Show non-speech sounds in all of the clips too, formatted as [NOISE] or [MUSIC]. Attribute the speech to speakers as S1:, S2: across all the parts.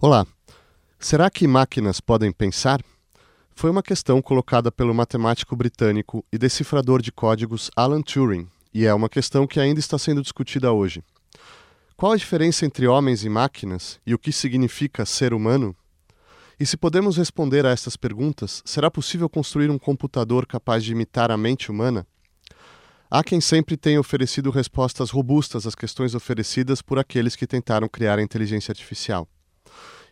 S1: Olá. Será que máquinas podem pensar? Foi uma questão colocada pelo matemático britânico e decifrador de códigos Alan Turing, e é uma questão que ainda está sendo discutida hoje. Qual a diferença entre homens e máquinas e o que significa ser humano? E se podemos responder a estas perguntas, será possível construir um computador capaz de imitar a mente humana? Há quem sempre tenha oferecido respostas robustas às questões oferecidas por aqueles que tentaram criar a inteligência artificial.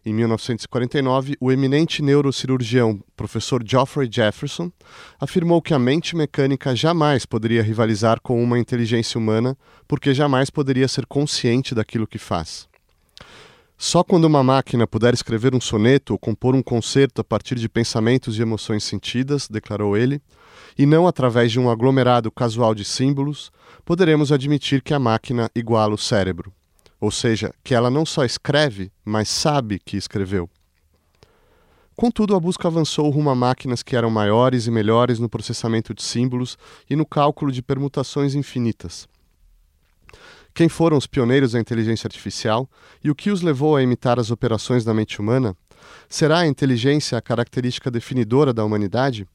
S1: Em 1949, o eminente neurocirurgião professor Geoffrey Jefferson afirmou que a mente mecânica jamais poderia rivalizar com uma inteligência humana, porque jamais poderia ser consciente daquilo que faz. Só quando uma máquina puder escrever um soneto ou compor um concerto a partir de pensamentos e emoções sentidas, declarou ele, e não através de um aglomerado casual de símbolos, poderemos admitir que a máquina iguala o cérebro ou seja, que ela não só escreve, mas sabe que escreveu. Contudo, a busca avançou rumo a máquinas que eram maiores e melhores no processamento de símbolos e no cálculo de permutações infinitas. Quem foram os pioneiros da inteligência artificial e o que os levou a imitar as operações da mente humana? Será a inteligência a característica definidora da humanidade?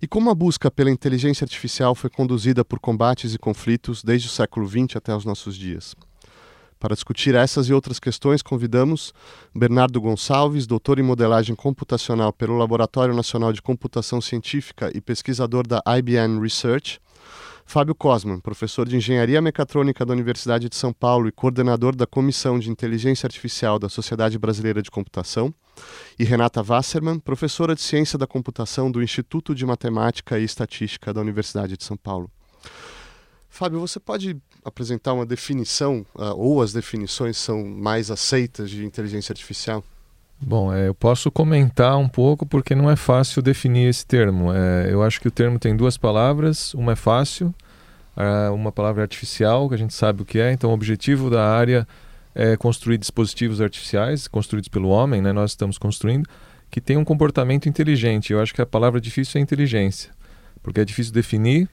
S1: E como a busca pela inteligência artificial foi conduzida por combates e conflitos desde o século XX até os nossos dias? Para discutir essas e outras questões, convidamos Bernardo Gonçalves, doutor em modelagem computacional pelo Laboratório Nacional de Computação Científica e pesquisador da IBM Research, Fábio Cosman, professor de Engenharia Mecatrônica da Universidade de São Paulo e coordenador da Comissão de Inteligência Artificial da Sociedade Brasileira de Computação, e Renata Wasserman, professora de Ciência da Computação do Instituto de Matemática e Estatística da Universidade de São Paulo. Fábio, você pode apresentar uma definição, uh, ou as definições são mais aceitas de inteligência artificial?
S2: Bom, é, eu posso comentar um pouco porque não é fácil definir esse termo. É, eu acho que o termo tem duas palavras, uma é fácil, uma palavra artificial, que a gente sabe o que é, então o objetivo da área é construir dispositivos artificiais, construídos pelo homem, né, nós estamos construindo, que tem um comportamento inteligente. Eu acho que a palavra difícil é inteligência, porque é difícil definir,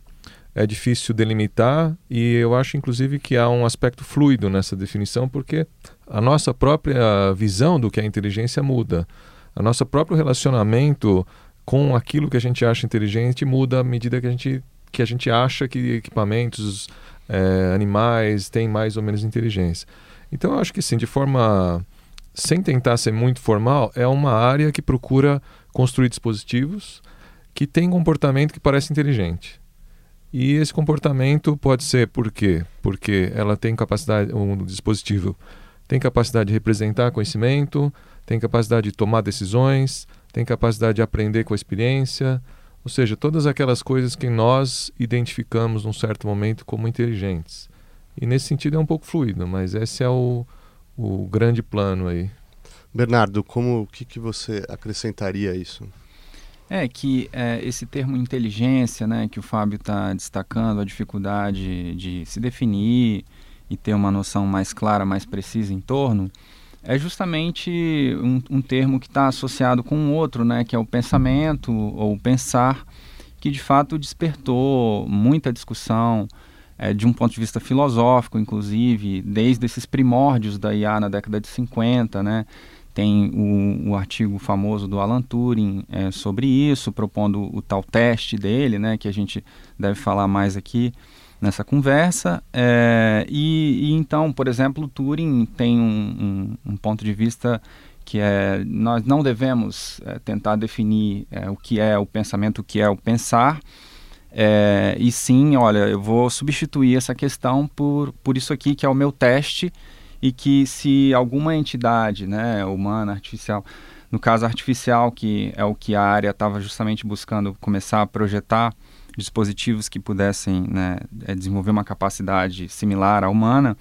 S2: é difícil delimitar e eu acho inclusive que há um aspecto fluido nessa definição porque a nossa própria visão do que é inteligência muda. A nosso próprio relacionamento com aquilo que a gente acha inteligente muda à medida que a gente, que a gente acha que equipamentos, é, animais têm mais ou menos inteligência. Então eu acho que sim, de forma sem tentar ser muito formal, é uma área que procura construir dispositivos que têm comportamento que parece inteligente. E esse comportamento pode ser por quê? Porque ela tem capacidade, um dispositivo tem capacidade de representar conhecimento, tem capacidade de tomar decisões, tem capacidade de aprender com a experiência, ou seja, todas aquelas coisas que nós identificamos num certo momento como inteligentes. E nesse sentido é um pouco fluido, mas esse é o, o grande plano aí.
S1: Bernardo, como o que, que você acrescentaria a isso?
S3: É que é, esse termo inteligência, né, que o Fábio está destacando, a dificuldade de se definir e ter uma noção mais clara, mais precisa em torno, é justamente um, um termo que está associado com um outro, né, que é o pensamento ou pensar, que de fato despertou muita discussão é, de um ponto de vista filosófico, inclusive, desde esses primórdios da IA na década de 50, né, tem o, o, artigo famoso do Alan Turing é, sobre isso, propondo o tal teste dele, né, que a gente deve falar mais aqui nessa conversa. É, e, e, então, por exemplo, Turing tem um, um, um, ponto de vista que é nós não devemos é, tentar definir é, o que é o pensamento, o que é o pensar, é, e sim, olha, eu vou substituir essa questão por, por isso aqui que é o meu teste e que se alguma entidade, né, humana, artificial, no caso artificial, que é o que a área estava justamente buscando começar a projetar dispositivos que pudessem né, é, desenvolver uma capacidade similar à humana,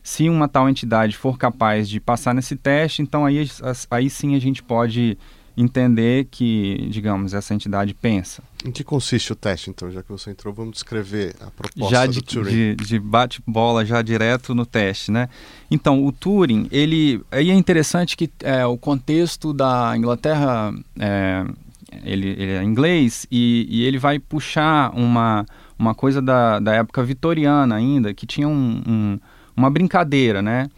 S3: se uma tal entidade for capaz de passar nesse teste, então aí, aí sim a gente pode entender que, digamos, essa entidade pensa.
S1: Em que consiste o teste, então, já que você entrou, vamos descrever a proposta
S3: já
S1: de,
S3: do Turing. De, de bate-bola já direto no teste, né? Então, o Turing, ele... Aí é interessante que é, o contexto da Inglaterra, é, ele, ele, é inglês, e, e, ele vai puxar uma, uma coisa da, da época vitoriana ainda, que tinha um, um, uma brincadeira, né?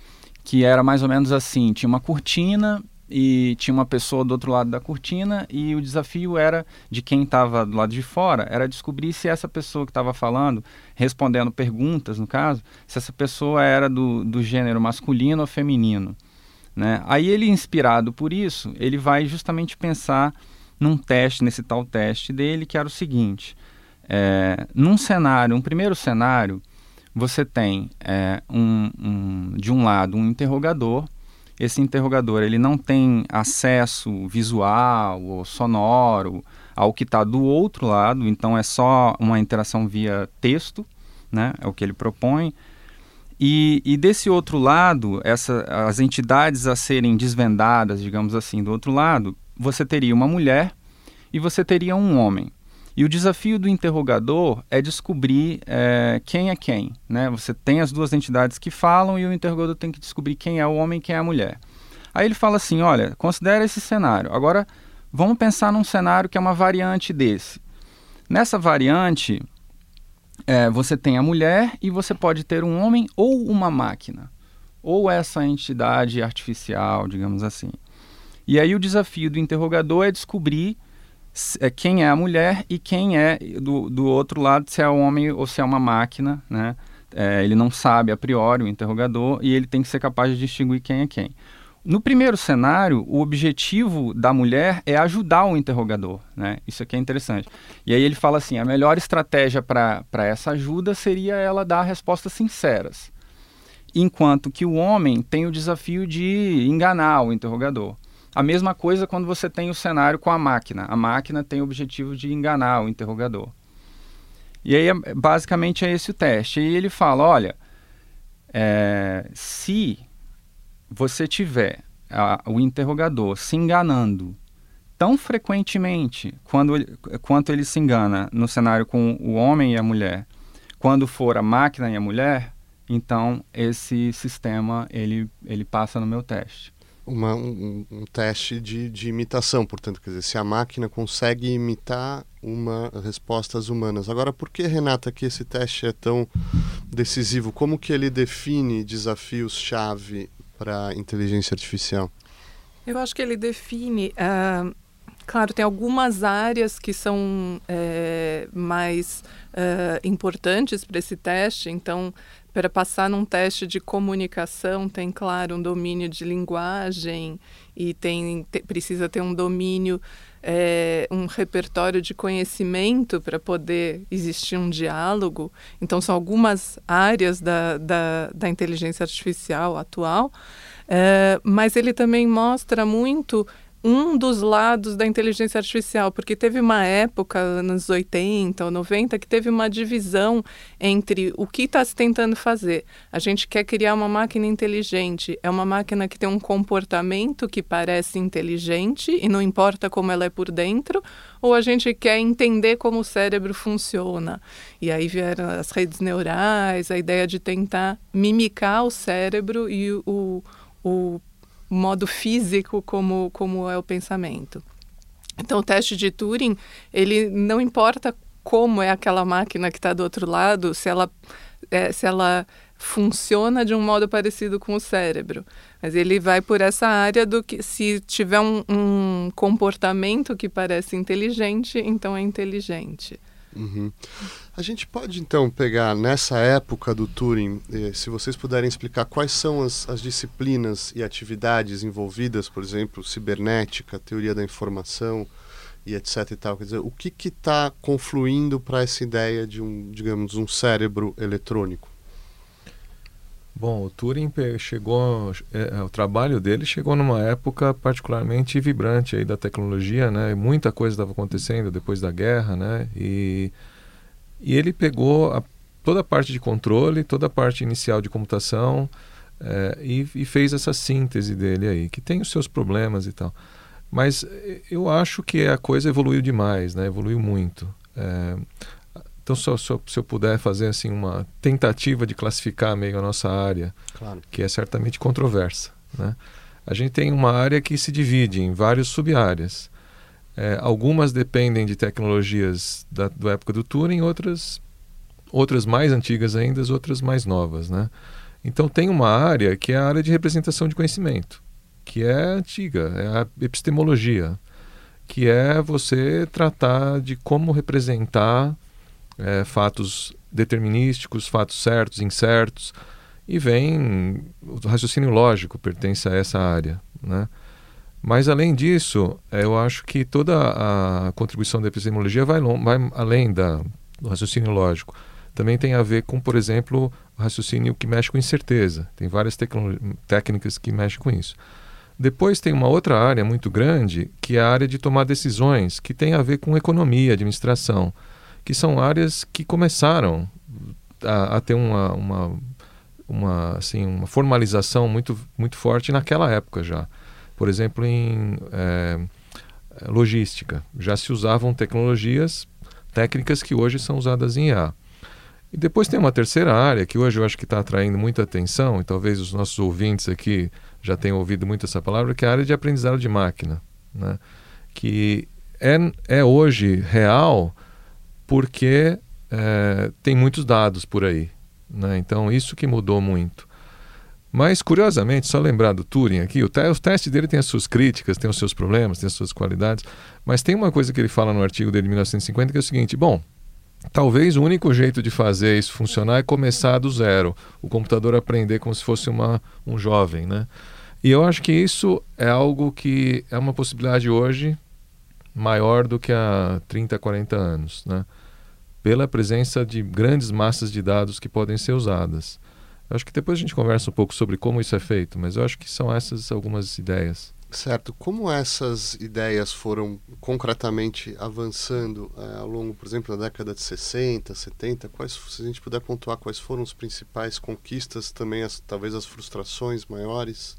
S3: Que era mais ou menos assim, tinha uma cortina e tinha uma pessoa do outro lado da cortina e o desafio era de quem estava do lado de fora era descobrir se essa pessoa que estava falando respondendo perguntas no caso se essa pessoa era do, do gênero masculino ou feminino né? Aí ele inspirado por isso ele vai justamente pensar num teste nesse tal teste dele que era o seguinte é, num cenário um primeiro cenário você tem é, um, um, de um lado um interrogador esse interrogador ele não tem acesso visual ou sonoro ao que está do outro lado, então é só uma interação via texto, né? É o que ele propõe. E, e desse outro lado, essa, as entidades a serem desvendadas, digamos assim, do outro lado, você teria uma mulher e você teria um homem. E o desafio do interrogador é descobrir é, quem é quem. Né? Você tem as duas entidades que falam e o interrogador tem que descobrir quem é o homem e quem é a mulher. Aí ele fala assim: olha, considera esse cenário. Agora vamos pensar num cenário que é uma variante desse. Nessa variante, é, você tem a mulher e você pode ter um homem ou uma máquina, ou essa entidade artificial, digamos assim. E aí o desafio do interrogador é descobrir quem é a mulher e quem é do, do outro lado, se é um homem ou se é uma máquina, né? É, ele não sabe a priori, o interrogador, e ele tem que ser capaz de distinguir quem é quem. No primeiro cenário, o objetivo da mulher é ajudar o interrogador, né? Isso aqui é interessante. E aí ele fala assim, a melhor estratégia para essa ajuda seria ela dar respostas sinceras. Enquanto que o homem tem o desafio de enganar o interrogador. A mesma coisa quando você tem o cenário com a máquina. A máquina tem o objetivo de enganar o interrogador. E aí, basicamente, é esse o teste. E ele fala: olha, é, se você tiver a, o interrogador se enganando tão frequentemente quando quanto ele se engana no cenário com o homem e a mulher, quando for a máquina e a mulher, então esse sistema ele, ele passa no meu teste
S1: uma, um, um, teste de, de, imitação, portanto, quer dizer, se a máquina consegue imitar uma respostas humanas. Agora, por que, Renata, que esse teste é tão decisivo? Como que ele define desafios-chave para inteligência artificial?
S4: Eu acho que ele define... Uh, claro, tem algumas áreas que são é, mais uh, importantes para esse teste, então para passar num teste de comunicação tem claro um domínio de linguagem e tem te, precisa ter um domínio é, um repertório de conhecimento para poder existir um diálogo. Então são algumas áreas da, da, da inteligência artificial atual é, mas ele também mostra muito um dos lados da inteligência artificial, porque teve uma época, anos 80 ou 90, que teve uma divisão entre o que está se tentando fazer. A gente quer criar uma máquina inteligente, é uma máquina que tem um comportamento que parece inteligente e não importa como ela é por dentro, ou a gente quer entender como o cérebro funciona. E aí vieram as redes neurais, a ideia de tentar mimicar o cérebro e o, o modo físico como, como é o pensamento. Então, o teste de Turing, ele não importa como é aquela máquina que está do outro lado, se ela, é, se ela funciona de um modo parecido com o cérebro. Mas ele vai por essa área do que se tiver um, um comportamento que parece inteligente, então é inteligente.
S1: Uhum. A gente pode então pegar nessa época do Turing, eh, se vocês puderem explicar quais são as, as, disciplinas e atividades envolvidas, por exemplo, cibernética, teoria da informação e etc e tal, quer dizer, o que está confluindo para essa ideia de um, digamos, um cérebro eletrônico?
S2: Bom, o Turing chegou, é, é, o trabalho dele chegou numa época particularmente vibrante aí da tecnologia, né? Muita coisa estava acontecendo depois da guerra, né? E, e ele pegou a, toda a parte de controle, toda a parte inicial de computação é, e, e, fez essa síntese dele aí, que tem os seus problemas e tal. Mas eu acho que a coisa evoluiu demais, né? Evoluiu muito. É, então, se eu, se eu puder fazer assim uma tentativa de classificar meio a nossa área, claro. que é certamente controversa, né? A gente tem uma área que se divide em várias sub-áreas. É, algumas dependem de tecnologias da, da época do Turing, outras, outras mais antigas ainda, outras mais novas, né? Então tem uma área que é a área de representação de conhecimento. que é antiga, é a epistemologia, que é você tratar de como representar é, fatos determinísticos, fatos certos, incertos, e vem o raciocínio lógico pertence a essa área, né? Mas além disso, é, eu acho que toda a contribuição da epistemologia vai, vai além da, do raciocínio lógico. Também tem a ver com, por exemplo, o raciocínio que mexe com incerteza. Tem várias técnicas que mexem com isso. Depois tem uma outra área muito grande, que é a área de tomar decisões, que tem a ver com economia, administração, que são áreas que começaram a, a ter uma, uma, uma, assim, uma formalização muito, muito forte naquela época já. Por exemplo, em é, logística, já se usavam tecnologias, técnicas que hoje são usadas em IA. E depois tem uma terceira área que hoje eu acho que está atraindo muita atenção, e talvez os nossos ouvintes aqui já tenham ouvido muito essa palavra, que é a área de aprendizado de máquina, né? que é, é hoje real porque é, tem muitos dados por aí. Né? Então, isso que mudou muito. Mas, curiosamente, só lembrar do Turing aqui, o, te o teste dele tem as suas críticas, tem os seus problemas, tem as suas qualidades, mas tem uma coisa que ele fala no artigo dele de 1950 que é o seguinte: bom, Talvez o único jeito de fazer isso funcionar é começar do zero, o computador aprender como se fosse uma, um jovem, né? E eu acho que isso é algo que é uma possibilidade hoje maior do que há 30, 40 anos, né? Pela presença de grandes massas de dados que podem ser usadas. Eu acho que depois a gente conversa um pouco sobre como isso é feito, mas eu acho que são essas algumas ideias.
S1: Certo. Como essas ideias foram concretamente avançando é, ao longo, por exemplo, da década de 60, 70? Quais, se a gente puder pontuar quais foram as principais conquistas, também as, talvez as frustrações maiores?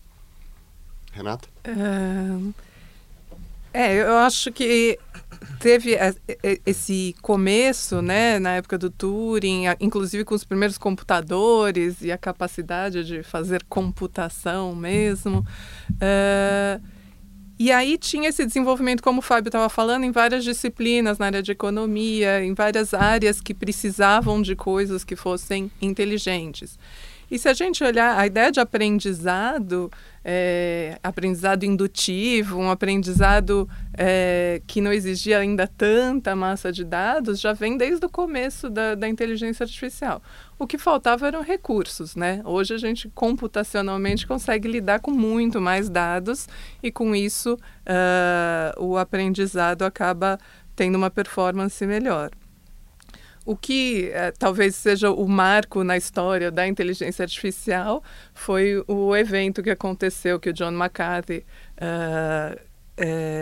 S1: Renata?
S4: É, eu acho que teve esse começo, né, na época do Turing, inclusive com os primeiros computadores e a capacidade de fazer computação mesmo. Uh, e aí tinha esse desenvolvimento, como o Fábio estava falando, em várias disciplinas, na área de economia, em várias áreas que precisavam de coisas que fossem inteligentes. E se a gente olhar a ideia de aprendizado, é, aprendizado indutivo, um aprendizado é, que não exigia ainda tanta massa de dados, já vem desde o começo da, da inteligência artificial. O que faltava eram recursos, né? Hoje a gente computacionalmente consegue lidar com muito mais dados e com isso uh, o aprendizado acaba tendo uma performance melhor. O que eh, talvez seja o marco na história da inteligência artificial foi o evento que aconteceu, que o John McCarthy uh,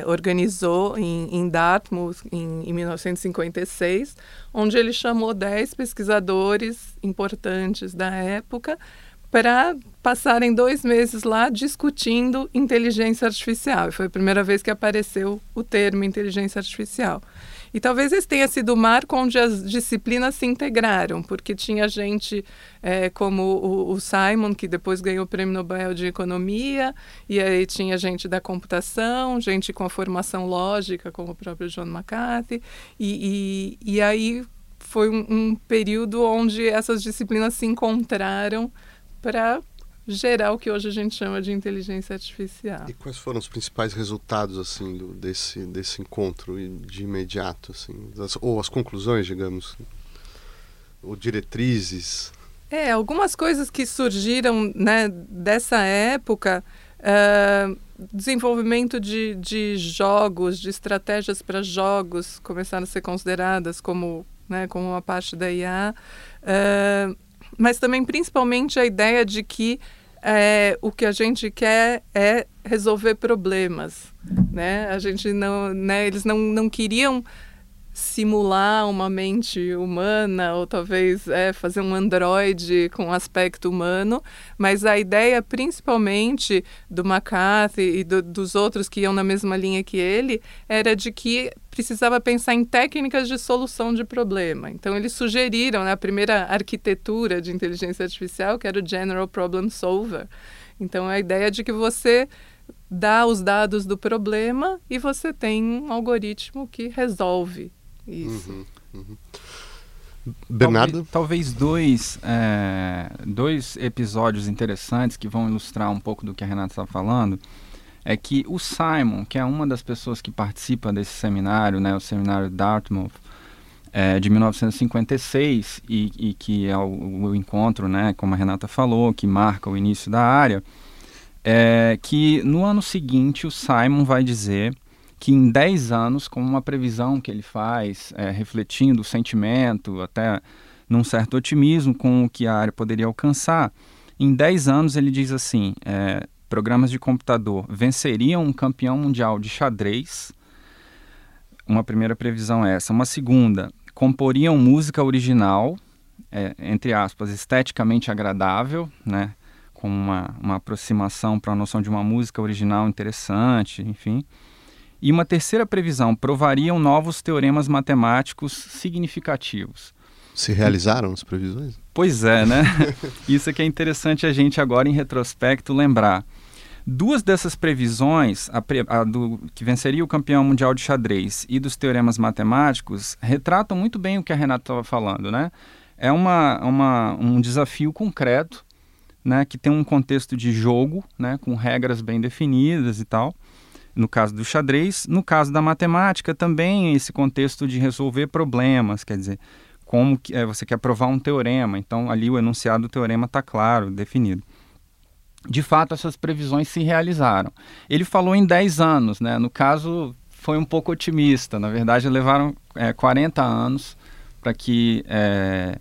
S4: organizou em, em Dartmouth em, em, 1956, onde ele chamou 10 pesquisadores importantes da época para passarem dois meses lá discutindo inteligência artificial. Foi a primeira vez que apareceu o termo inteligência artificial. E talvez esse tenha sido o marco onde as disciplinas se integraram, porque tinha gente é, como o, o, Simon, que depois ganhou o Prêmio Nobel de Economia, e aí tinha gente da computação, gente com a formação lógica, como o próprio John McCarthy, e, e, e aí foi um, um período onde essas disciplinas se encontraram para gerar o que hoje a gente chama de inteligência artificial.
S1: E quais foram os principais resultados assim do, desse desse encontro de imediato assim, das, ou as conclusões, digamos, ou diretrizes?
S4: É, algumas coisas que surgiram né, dessa época, uh, desenvolvimento de, de jogos, de estratégias para jogos começaram a ser consideradas como, né, como uma parte da IA. Uh, mas também principalmente a ideia de que é, o que a gente quer é resolver problemas, né? A gente não, né? Eles não, não queriam simular uma mente humana ou talvez é, fazer um androide com aspecto humano, mas a ideia principalmente do McCarthy e do, dos outros que iam na mesma linha que ele era de que precisava pensar em técnicas de solução de problema. Então eles sugeriram né, a primeira arquitetura de inteligência artificial, que era o General Problem Solver. Então a ideia de que você dá os dados do problema e você tem um algoritmo que resolve isso. Uhum, uhum.
S1: Bernardo?
S3: Talvez, talvez dois, é, dois episódios interessantes que vão ilustrar um pouco do que a Renata está falando. É que o Simon, que é uma das pessoas que participa desse seminário, né, o seminário Dartmouth, é, de 1956, e, e que é o, o, encontro, né, como a Renata falou, que marca o início da área, é que no ano seguinte o Simon vai dizer que em 10 anos, com uma previsão que ele faz, é, refletindo o sentimento, até num certo otimismo com o que a área poderia alcançar, em 10 anos ele diz assim: é, programas de computador venceriam um campeão mundial de xadrez. Uma primeira previsão é essa. Uma segunda, comporiam música original, é, entre aspas, esteticamente agradável, né? com uma, uma aproximação para a noção de uma música original interessante, enfim. E uma terceira previsão, provariam novos teoremas matemáticos significativos.
S1: Se realizaram as previsões?
S3: Pois é, né? [LAUGHS] Isso é que é interessante a gente agora em retrospecto lembrar. Duas dessas previsões, a, a do que venceria o campeão mundial de xadrez e dos teoremas matemáticos, retratam muito bem o que a Renata estava falando, né? É uma, uma, um desafio concreto, né, que tem um contexto de jogo, né, com regras bem definidas e tal no caso do xadrez. No caso da matemática, também esse contexto de resolver problemas, quer dizer, como que, é, você quer provar um teorema, então ali o enunciado do teorema está claro, definido. De fato, essas previsões se realizaram. Ele falou em 10 anos, né? no caso foi um pouco otimista, na verdade levaram é, 40 anos para que é,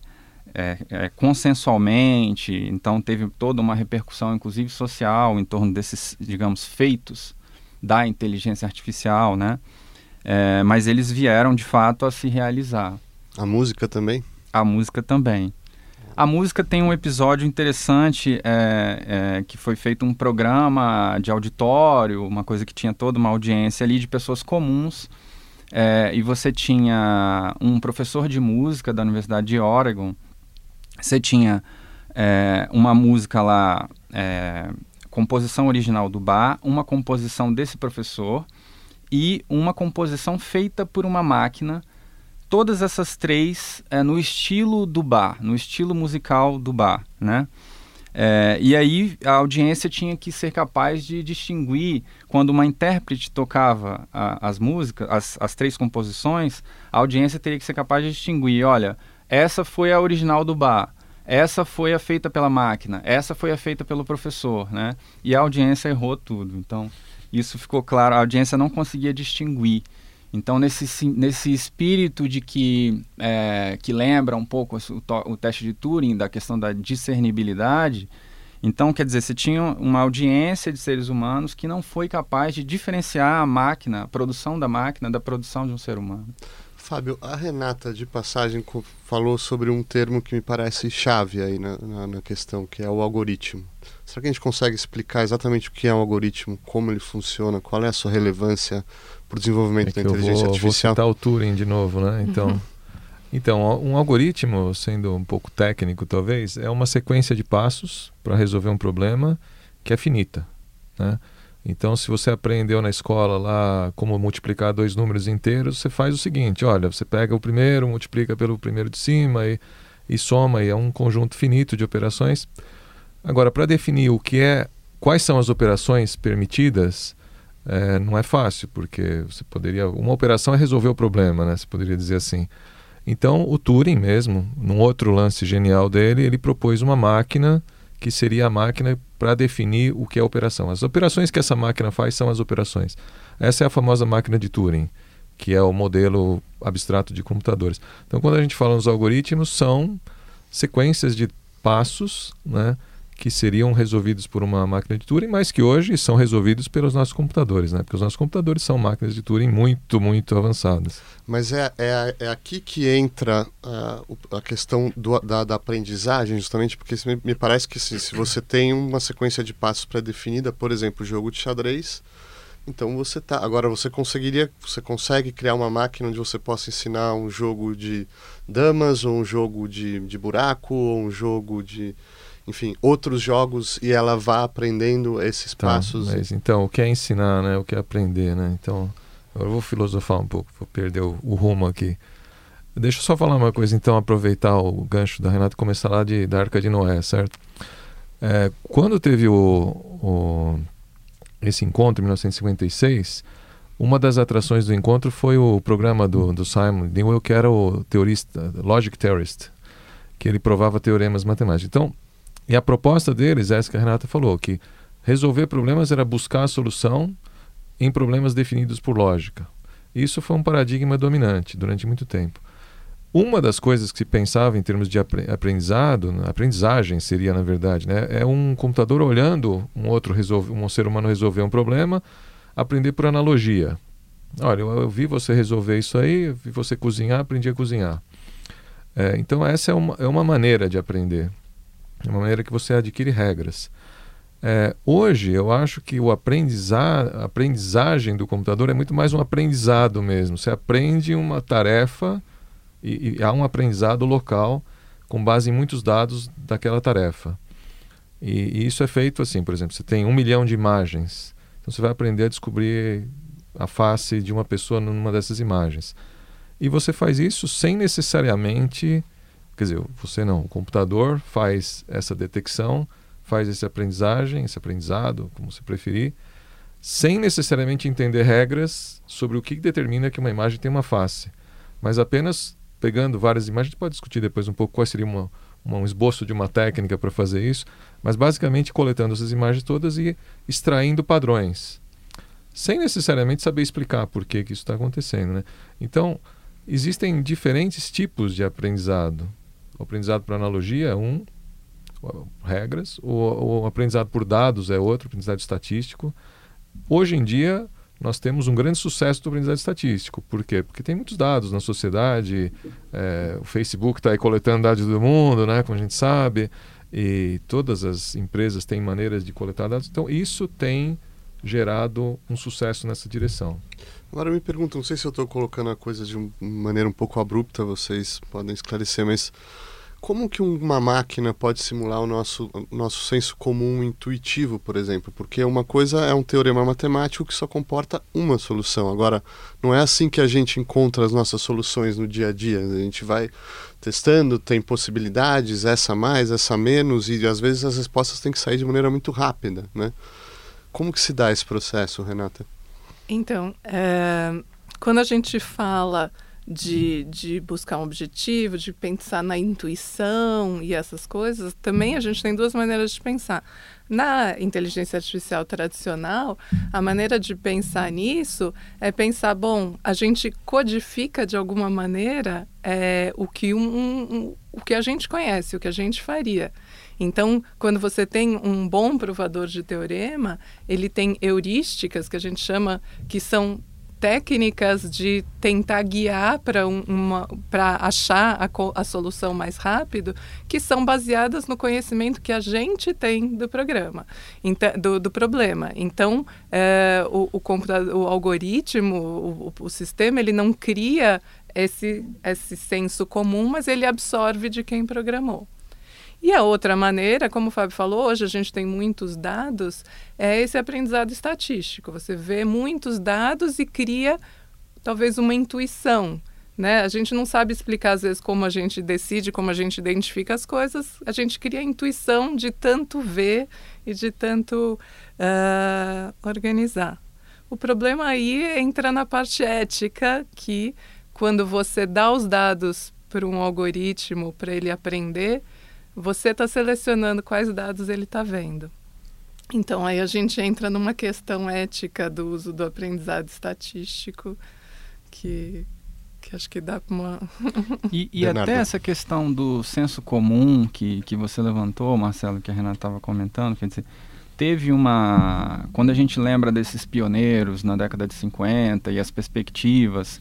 S3: é, é, consensualmente, então teve toda uma repercussão, inclusive social, em torno desses, digamos, feitos da inteligência artificial, né? É, mas eles vieram de fato a se realizar.
S1: A música também?
S3: A música também. A música tem um episódio interessante é, é, que foi feito um programa de auditório, uma coisa que tinha toda uma audiência ali de pessoas comuns. É, e você tinha um professor de música da Universidade de Oregon. Você tinha é, uma música lá é, composição original do bar, uma composição desse professor e uma composição feita por uma máquina. Todas essas três é, no estilo do bar, no estilo musical do bar, né? É, e aí a audiência tinha que ser capaz de distinguir quando uma intérprete tocava a, as músicas, as, as três composições, a audiência teria que ser capaz de distinguir, olha, essa foi a original do bar, essa foi a feita pela máquina, essa foi a feita pelo professor, né? E a audiência errou tudo. Então, isso ficou claro, a audiência não conseguia distinguir. Então, nesse, nesse espírito de que, é, que lembra um pouco o, o teste de Turing, da questão da discernibilidade, então, quer dizer, você tinha uma audiência de seres humanos que não foi capaz de diferenciar a máquina, a produção da máquina, da produção de um ser humano.
S1: Fábio, a Renata de passagem falou sobre um termo que me parece chave aí na, na, na, questão, que é o algoritmo. Será que a gente consegue explicar exatamente o que é um algoritmo, como ele funciona, qual é a sua relevância para o desenvolvimento é da inteligência
S2: vou,
S1: artificial?
S2: Vou citar o Turing de novo, né? Então, uhum. então, um algoritmo, sendo um pouco técnico talvez, é uma sequência de passos para resolver um problema que é finita, né? Então, se você aprendeu na escola lá como multiplicar dois números inteiros, você faz o seguinte: olha, você pega o primeiro, multiplica pelo primeiro de cima e, e soma, e é um conjunto finito de operações. Agora, para definir o que é, quais são as operações permitidas, é, não é fácil, porque você poderia. Uma operação é resolver o problema, né? Você poderia dizer assim. Então, o Turing mesmo, num outro lance genial dele, ele propôs uma máquina que seria a máquina para definir o que é operação. As operações que essa máquina faz são as operações. Essa é a famosa máquina de Turing, que é o modelo abstrato de computadores. Então, quando a gente fala nos algoritmos, são sequências de passos, né, que seriam resolvidos por uma máquina de Turing, mas que hoje são resolvidos pelos nossos computadores, né? Porque os nossos computadores são máquinas de Turing muito, muito avançadas.
S1: Mas é, é, é aqui que entra uh, a questão do, da, da, aprendizagem, justamente porque me, me parece que se, se você tem uma sequência de passos pré-definida, por exemplo, jogo de xadrez, então você tá. Agora você conseguiria, você consegue criar uma máquina onde você possa ensinar um jogo de damas, ou um jogo de, de buraco, ou um jogo de enfim, outros jogos e ela vá aprendendo esses tá, passos.
S2: Mas, então, o que é ensinar, né? O que é aprender, né? Então, agora eu vou filosofar um pouco, vou perder o, o, rumo aqui. Deixa eu só falar uma coisa, então, aproveitar o gancho da Renata e começar lá de, da Arca de Noé, certo? É, quando teve o, o, esse encontro em 1956, uma das atrações do encontro foi o programa do, do Simon Newell, que era o teorista, Logic Theorist, que ele provava teoremas matemáticos. Então, e a proposta deles, essa que a Renata falou, que resolver problemas era buscar a solução em problemas definidos por lógica. Isso foi um paradigma dominante durante muito tempo. Uma das coisas que se pensava em termos de aprendizado, aprendizagem seria na verdade, né, é um computador olhando um outro resolver, um ser humano resolver um problema, aprender por analogia. Olha, eu, eu vi você resolver isso aí, vi você cozinhar, aprendi a cozinhar. É, então essa é uma, é uma maneira de aprender, é uma maneira que você adquire regras. É, hoje eu acho que o a aprendizagem do computador é muito mais um aprendizado mesmo. Você aprende uma tarefa e, e há um aprendizado local com base em muitos dados daquela tarefa. E, e, isso é feito assim, por exemplo, você tem um milhão de imagens, então você vai aprender a descobrir a face de uma pessoa numa dessas imagens. E você faz isso sem necessariamente, quer dizer, você não, o computador faz essa detecção, faz essa aprendizagem, esse aprendizado, como você preferir, sem necessariamente entender regras sobre o que determina que uma imagem tem uma face, mas apenas pegando várias imagens, a gente pode discutir depois um pouco qual seria uma, uma, um esboço de uma técnica para fazer isso, mas basicamente coletando essas imagens todas e extraindo padrões, sem necessariamente saber explicar por que, que isso está acontecendo. Né? Então, existem diferentes tipos de aprendizado. O aprendizado por analogia é um, regras, o, o aprendizado por dados é outro, aprendizado estatístico. Hoje em dia, nós temos um grande sucesso do aprendizado estatístico. Por quê? Porque tem muitos dados na sociedade, é, o Facebook está aí coletando dados do mundo, né, como a gente sabe, e todas as empresas têm maneiras de coletar dados. Então, isso tem gerado um sucesso nessa direção.
S1: Agora me pergunto, não sei se eu estou colocando a coisa de uma maneira um pouco abrupta, vocês podem esclarecer, mas como que uma máquina pode simular o nosso, o nosso senso comum intuitivo, por exemplo? Porque uma coisa é um teorema matemático que só comporta uma solução. Agora, não é assim que a gente encontra as nossas soluções no dia a dia. A gente vai testando, tem possibilidades, essa mais, essa menos, e às vezes as respostas têm que sair de maneira muito rápida, né? Como que se dá esse processo, Renata?
S4: Então, é, quando a gente fala de, de buscar um objetivo, de pensar na intuição e essas coisas, também a gente tem duas maneiras de pensar. Na inteligência artificial tradicional, a maneira de pensar nisso é pensar, bom, a gente codifica de alguma maneira é, o, que um, um, o que a gente conhece, o que a gente faria. Então, quando você tem um bom provador de teorema, ele tem heurísticas que a gente chama que são técnicas de tentar guiar para um, para achar a, a, solução mais rápido que são baseadas no conhecimento que a gente tem do programa do, do problema. Então é, o, o, o algoritmo o, o, sistema ele não cria esse esse senso comum mas ele absorve de quem programou e a outra maneira, como o Fábio falou, hoje a gente tem muitos dados, é esse aprendizado estatístico. Você vê muitos dados e cria talvez uma intuição. Né? A gente não sabe explicar às vezes como a gente decide, como a gente identifica as coisas. A gente cria a intuição de tanto ver e de tanto uh, organizar. O problema aí entra na parte ética, que quando você dá os dados para um algoritmo para ele aprender, você está selecionando quais dados ele está vendo. Então, aí a gente entra numa questão ética do uso do aprendizado estatístico, que, que acho que dá para uma. [LAUGHS]
S3: e, e até essa questão do senso comum que, que você levantou, Marcelo, que a Renata estava comentando, quer dizer, teve uma. Quando a gente lembra desses pioneiros na década de 50 e as perspectivas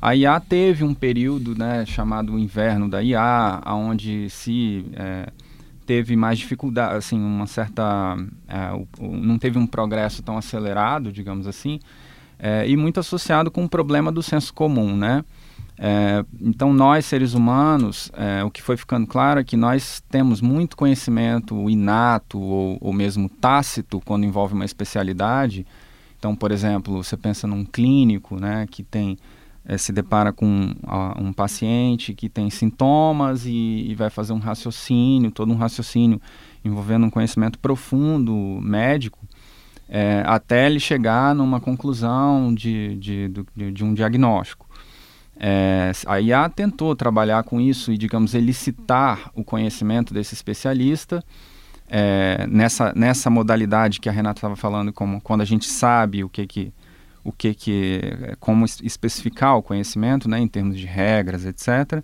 S3: a IA teve um período né, chamado inverno da IA, onde se é, teve mais dificuldade, assim, uma certa. É, não teve um progresso tão acelerado, digamos assim, é, e muito associado com o problema do senso comum, né? É, então, nós, seres humanos, é, o que foi ficando claro é que nós temos muito conhecimento inato ou, ou mesmo tácito quando envolve uma especialidade. Então, por exemplo, você pensa num clínico né, que tem é, se depara com uh, um paciente que tem sintomas e, e, vai fazer um raciocínio, todo um raciocínio envolvendo um conhecimento profundo médico, é, até ele chegar numa conclusão de, de, de, de um diagnóstico. É, a IA tentou trabalhar com isso e, digamos, elicitar o conhecimento desse especialista é, nessa, nessa modalidade que a Renata estava falando, como quando a gente sabe o que que o que que como especificar o conhecimento, né, em termos de regras, etc.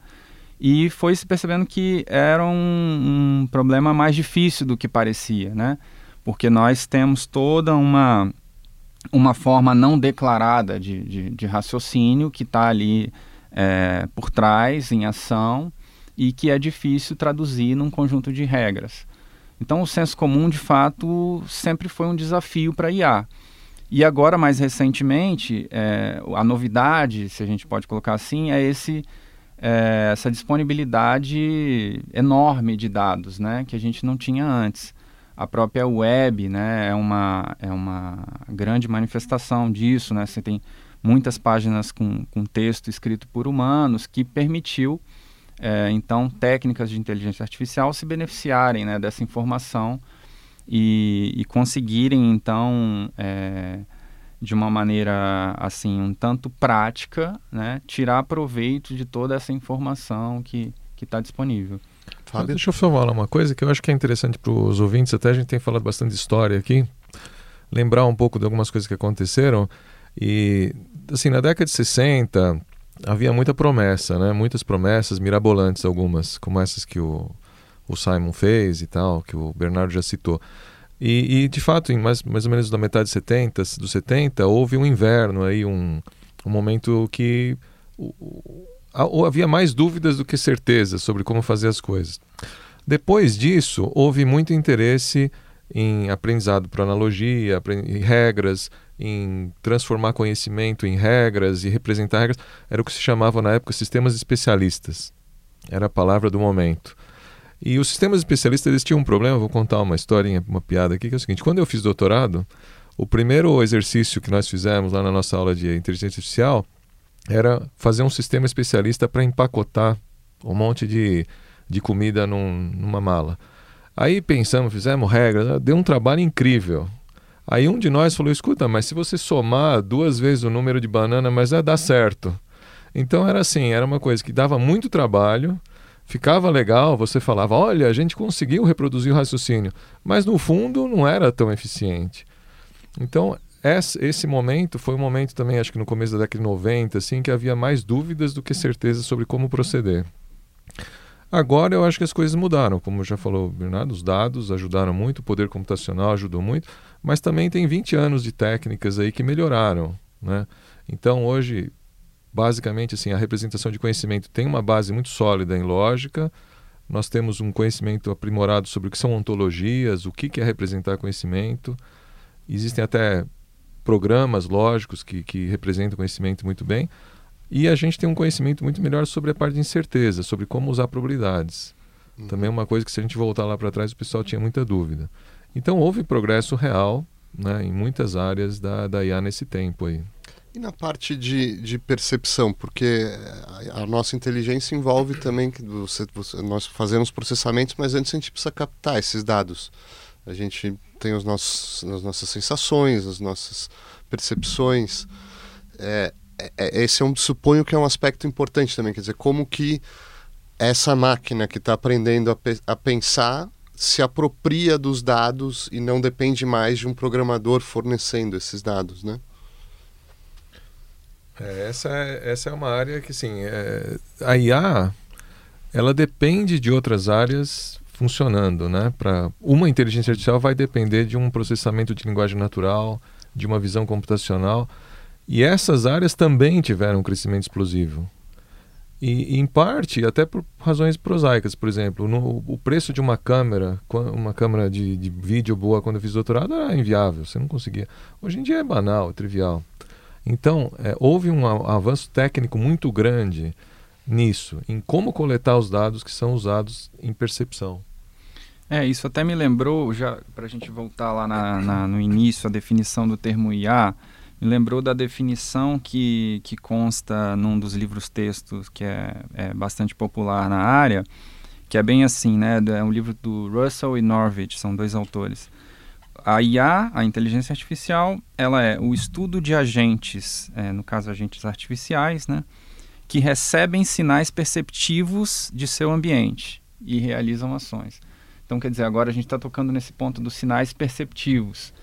S3: E foi se percebendo que era um, um problema mais difícil do que parecia, né? porque nós temos toda uma, uma forma não declarada de, de, de raciocínio que está ali é, por trás, em ação, e que é difícil traduzir num conjunto de regras. Então, o senso comum, de fato, sempre foi um desafio para a IA. E agora, mais recentemente, é, a novidade, se a gente pode colocar assim, é esse, é, essa disponibilidade enorme de dados, né, que a gente não tinha antes. A própria web né, é, uma, é uma grande manifestação disso. Né? Você tem muitas páginas com, com texto escrito por humanos que permitiu, é, então, técnicas de inteligência artificial se beneficiarem né, dessa informação e, e conseguirem, então, é, de uma maneira assim um tanto prática, né, tirar proveito de toda essa informação que está disponível.
S2: Fábio? Deixa eu falar uma coisa que eu acho que é interessante para os ouvintes, até a gente tem falado bastante de história aqui, lembrar um pouco de algumas coisas que aconteceram. E, assim, na década de 60, havia muita promessa, né? Muitas promessas mirabolantes, algumas, como essas que o, o Simon fez e tal, que o Bernardo já citou. E, e, de fato, em mais, mais ou menos da metade de 70, dos 70, houve um inverno aí, um, um momento que havia mais dúvidas do que certezas sobre como fazer as coisas. Depois disso, houve muito interesse em aprendizado por analogia, em regras, em transformar conhecimento em regras e representar regras. Era o que se chamava na época sistemas especialistas. Era a palavra do momento. E os sistemas especialistas eles tinham um problema, vou contar uma historinha, uma piada aqui, que é o seguinte: quando eu fiz doutorado, o primeiro exercício que nós fizemos lá na nossa aula de inteligência artificial era fazer um sistema especialista para empacotar um monte de, de comida num, numa mala. Aí pensamos, fizemos regras, deu um trabalho incrível. Aí um de nós falou: escuta, mas se você somar duas vezes o número de banana, mas dar certo. Então era assim, era uma coisa que dava muito trabalho, ficava legal, você falava, olha, a gente conseguiu reproduzir o raciocínio, mas no fundo não era tão eficiente. Então esse momento foi um momento também, acho que no começo da década de 90, assim, que havia mais dúvidas do que certeza sobre como proceder. Agora eu acho que as coisas mudaram, como já falou o Bernardo, os dados ajudaram muito, o poder computacional ajudou muito, mas também tem 20 anos de técnicas aí que melhoraram, né? Então hoje, basicamente assim, a representação de conhecimento tem uma base muito sólida em lógica, nós temos um conhecimento aprimorado sobre o que são ontologias, o que é representar conhecimento, existem até programas lógicos que, que representam conhecimento muito bem. E a gente tem um conhecimento muito melhor sobre a parte de incerteza, sobre como usar probabilidades. Uhum. Também é uma coisa que, se a gente voltar lá para trás, o pessoal tinha muita dúvida. Então, houve progresso real né, em muitas áreas da, da IA nesse tempo aí.
S1: E na parte de, de percepção, porque a, a nossa inteligência envolve também que você, você, nós fazemos processamentos, mas antes a gente precisa captar esses dados. A gente tem os nossos, as nossas sensações, as nossas percepções. É, é, é, esse é um, suponho que é um aspecto importante também, quer dizer, como que essa máquina que está aprendendo a, pe a pensar se apropria dos dados e não depende mais de um programador fornecendo esses dados, né?
S2: É, essa, é, essa é uma área que, sim, é, a IA, ela depende de outras áreas funcionando, né? Para uma inteligência artificial vai depender de um processamento de linguagem natural, de uma visão computacional, e essas áreas também tiveram um crescimento explosivo. E, em parte, até por razões prosaicas, por exemplo, no, o preço de uma câmera, uma câmera de, de vídeo boa quando eu fiz doutorado era inviável, você não conseguia. Hoje em dia é banal, é trivial. Então, é, houve um avanço técnico muito grande nisso, em como coletar os dados que são usados em percepção.
S3: É, isso até me lembrou, já para a gente voltar lá na, na, no início, a definição do termo IA, me lembrou da definição que, que consta num dos livros textos que é, é bastante popular na área, que é bem assim, né? É um livro do Russell e Norwich, são dois autores. A IA, a inteligência artificial, ela é o estudo de agentes, é, no caso agentes artificiais, né, que recebem sinais perceptivos de seu ambiente e realizam ações. Então, quer dizer, agora a gente está tocando nesse ponto dos sinais perceptivos.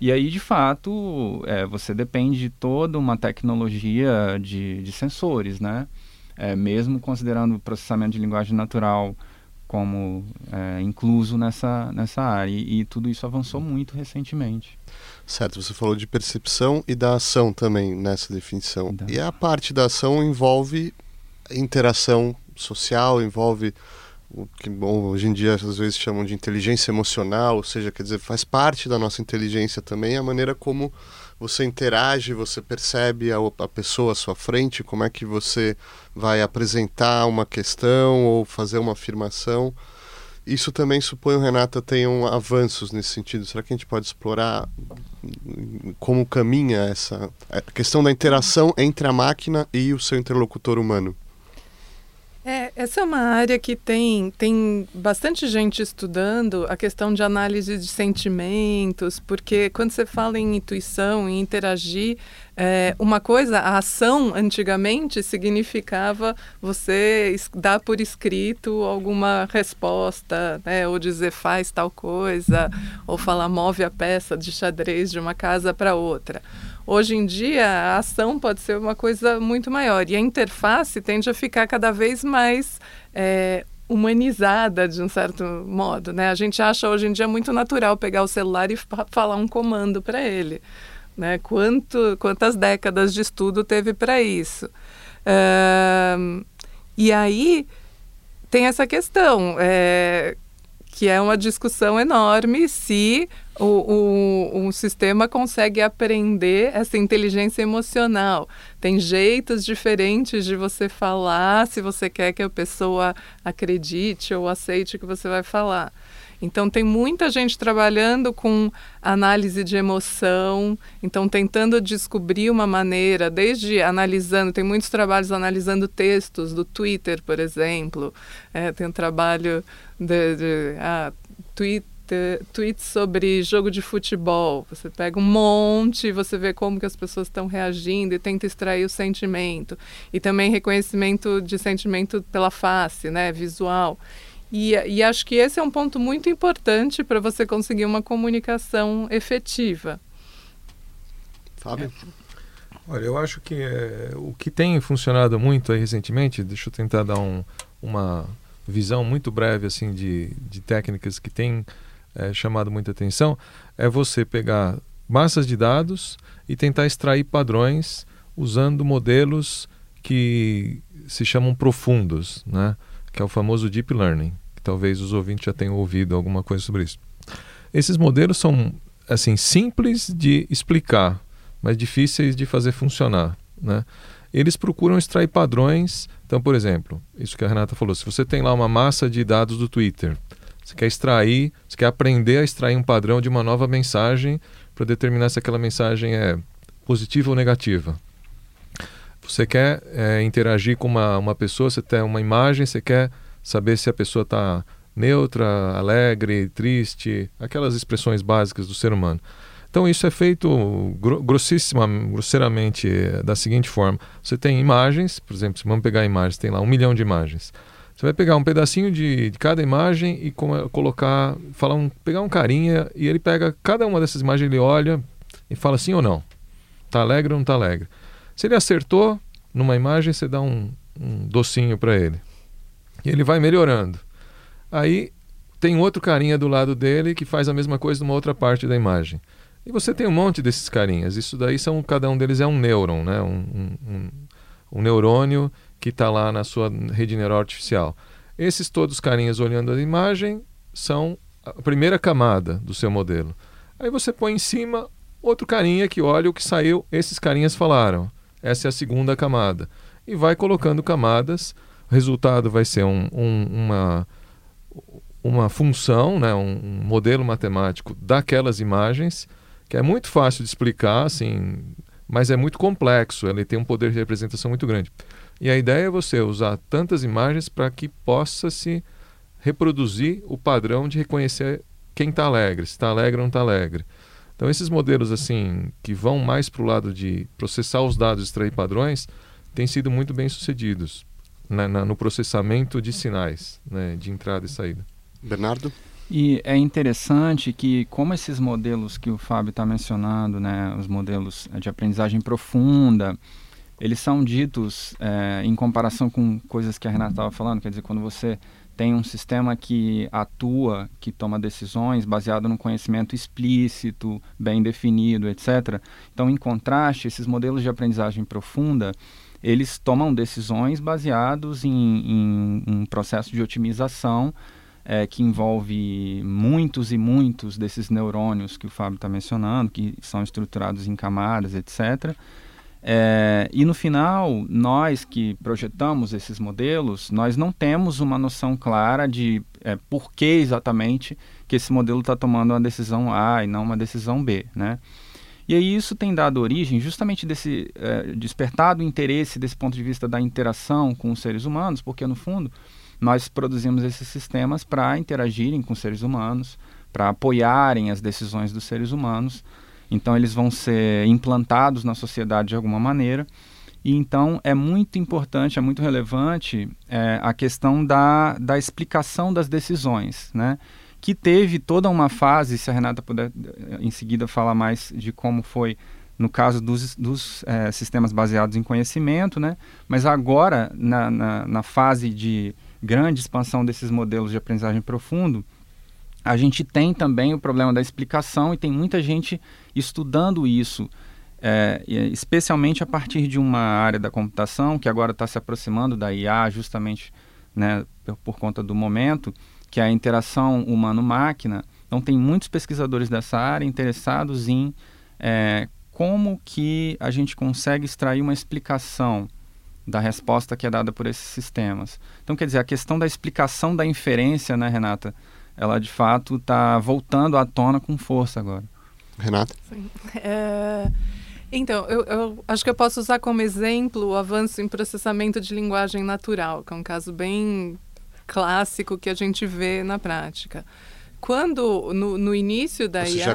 S3: E aí, de fato, é, você depende de toda uma tecnologia de, de sensores, né? É, mesmo considerando o processamento de linguagem natural como é, incluso nessa, nessa área. E, e, tudo isso avançou muito recentemente.
S1: Certo, você falou de percepção e da ação também nessa definição. Da... E a parte da ação envolve interação social, envolve o que bom, hoje em dia às vezes chamam de inteligência emocional, ou seja, quer dizer, faz parte da nossa inteligência também a maneira como você interage, você percebe a, a pessoa à sua frente, como é que você vai apresentar uma questão ou fazer uma afirmação. Isso também, suponho, Renata, tenham avanços nesse sentido. Será que a gente pode explorar como caminha essa questão da interação entre a máquina e o seu interlocutor humano?
S4: Essa é uma área que tem, tem bastante gente estudando a questão de análise de sentimentos, porque quando você fala em intuição, em interagir, é, uma coisa, a ação antigamente significava você dar por escrito alguma resposta, né, ou dizer faz tal coisa, ou falar move a peça de xadrez de uma casa para outra. Hoje em dia, a ação pode ser uma coisa muito maior e a interface tende a ficar cada vez mais é, humanizada de um certo modo, né? A gente acha hoje em dia muito natural pegar o celular e falar um comando para ele, né? Quanto, quantas décadas de estudo teve para isso? E aí tem essa questão, é, que é uma discussão enorme se o, o, o, sistema consegue aprender essa inteligência emocional. Tem jeitos diferentes de você falar se você quer que a pessoa acredite ou aceite o que você vai falar. Então, tem muita gente trabalhando com análise de emoção, então, tentando descobrir uma maneira, desde analisando, tem muitos trabalhos analisando textos do Twitter, por exemplo, é, tem um trabalho de, de ah, tweet tweets sobre jogo de futebol. Você pega um monte, você vê como que as pessoas estão reagindo e tenta extrair o sentimento. E também reconhecimento de sentimento pela face, né, visual. E, e acho que esse é um ponto muito importante para você conseguir uma comunicação efetiva.
S1: Fábio?
S2: Olha, eu acho que é, o que tem funcionado muito aí recentemente, deixa eu tentar dar um, uma visão muito breve assim de, de técnicas que tem é, chamado muita atenção, é você pegar massas de dados e tentar extrair padrões usando modelos que se chamam profundos, né? que é o famoso Deep Learning, que talvez os ouvintes já tenham ouvido alguma coisa sobre isso. Esses modelos são assim simples de explicar, mas difíceis de fazer funcionar. Né? Eles procuram extrair padrões. Então, por exemplo, isso que a Renata falou, se você tem lá uma massa de dados do Twitter, você quer extrair, você quer aprender a extrair um padrão de uma nova mensagem para determinar se aquela mensagem é positiva ou negativa. Você quer é, interagir com uma, uma pessoa, você tem uma imagem, você quer saber se a pessoa está neutra, alegre, triste, aquelas expressões básicas do ser humano. Então isso é feito grossíssima, grosseiramente é, da seguinte forma: você tem imagens, por exemplo, se vamos pegar imagens, tem lá um milhão de imagens. Você vai pegar um pedacinho de, de cada imagem e colocar, falar um, pegar um carinha e ele pega cada uma dessas imagens, ele olha e fala sim ou não. Tá alegre ou não tá alegre? Se ele acertou numa imagem, você dá um, um docinho para ele. E ele vai melhorando. Aí tem outro carinha do lado dele que faz a mesma coisa numa outra parte da imagem. E você tem um monte desses carinhas. Isso daí são cada um deles é um nêuron, né? Um, um, um, um neurônio que está lá na sua rede neural artificial. Esses todos carinhas olhando a imagem são a primeira camada do seu modelo. Aí você põe em cima outro carinha que olha o que saiu, esses carinhas falaram. Essa é a segunda camada. E vai colocando camadas. O resultado vai ser um, um, uma, uma função, né, um, modelo matemático daquelas imagens, que é muito fácil de explicar, assim, mas é muito complexo. Ele tem um poder de representação muito grande. E a ideia é você usar tantas imagens para que possa se reproduzir o padrão de reconhecer quem está alegre, se está alegre ou não está alegre. Então esses modelos assim que vão mais para o lado de processar os dados, extrair padrões, têm sido muito bem sucedidos na, na, no processamento de sinais, né, de entrada e saída.
S1: Bernardo?
S3: E é interessante que, como esses modelos que o Fábio está mencionando, né, os modelos de aprendizagem profunda, eles são ditos é, em comparação com coisas que a Renata estava falando, quer dizer, quando você tem um sistema que atua, que toma decisões baseado no conhecimento explícito, bem definido, etc. Então, em contraste, esses modelos de aprendizagem profunda, eles tomam decisões baseados em, em um processo de otimização é, que envolve muitos e muitos desses neurônios que o Fábio está mencionando, que são estruturados em camadas, etc. É, e no final, nós que projetamos esses modelos, nós não temos uma noção clara de é, por que exatamente que esse modelo está tomando uma decisão A e não uma decisão B, né? E aí isso tem dado origem justamente desse é, despertado interesse desse ponto de vista da interação com os seres humanos, porque no fundo nós produzimos esses sistemas para interagirem com os seres humanos, para apoiarem as decisões dos seres humanos então, eles vão ser implantados na sociedade de alguma maneira. E então é muito importante, é muito relevante é, a questão da, da explicação das decisões, né? que teve toda uma fase, se a Renata puder eh, em seguida falar mais de como foi no caso dos, dos é, sistemas baseados em conhecimento, né? mas agora, na, na, na fase de grande expansão desses modelos de aprendizagem profundo, a gente tem também o problema da explicação e tem muita gente estudando isso, é, especialmente a partir de uma área da computação que agora está se aproximando da IA justamente né, por, por, conta do momento, que é a interação humano-máquina. Então tem muitos pesquisadores dessa área interessados em é, como que a gente consegue extrair uma explicação da resposta que é dada por esses sistemas. Então, quer dizer, a questão da explicação da inferência, né, Renata, ela de fato está voltando à tona com força agora.
S1: Renata?
S4: Sim. É... Então, eu, eu, acho que eu posso usar como exemplo o avanço em processamento de linguagem natural, que é um caso bem clássico que a gente vê na prática quando no, no início da
S1: IA, a?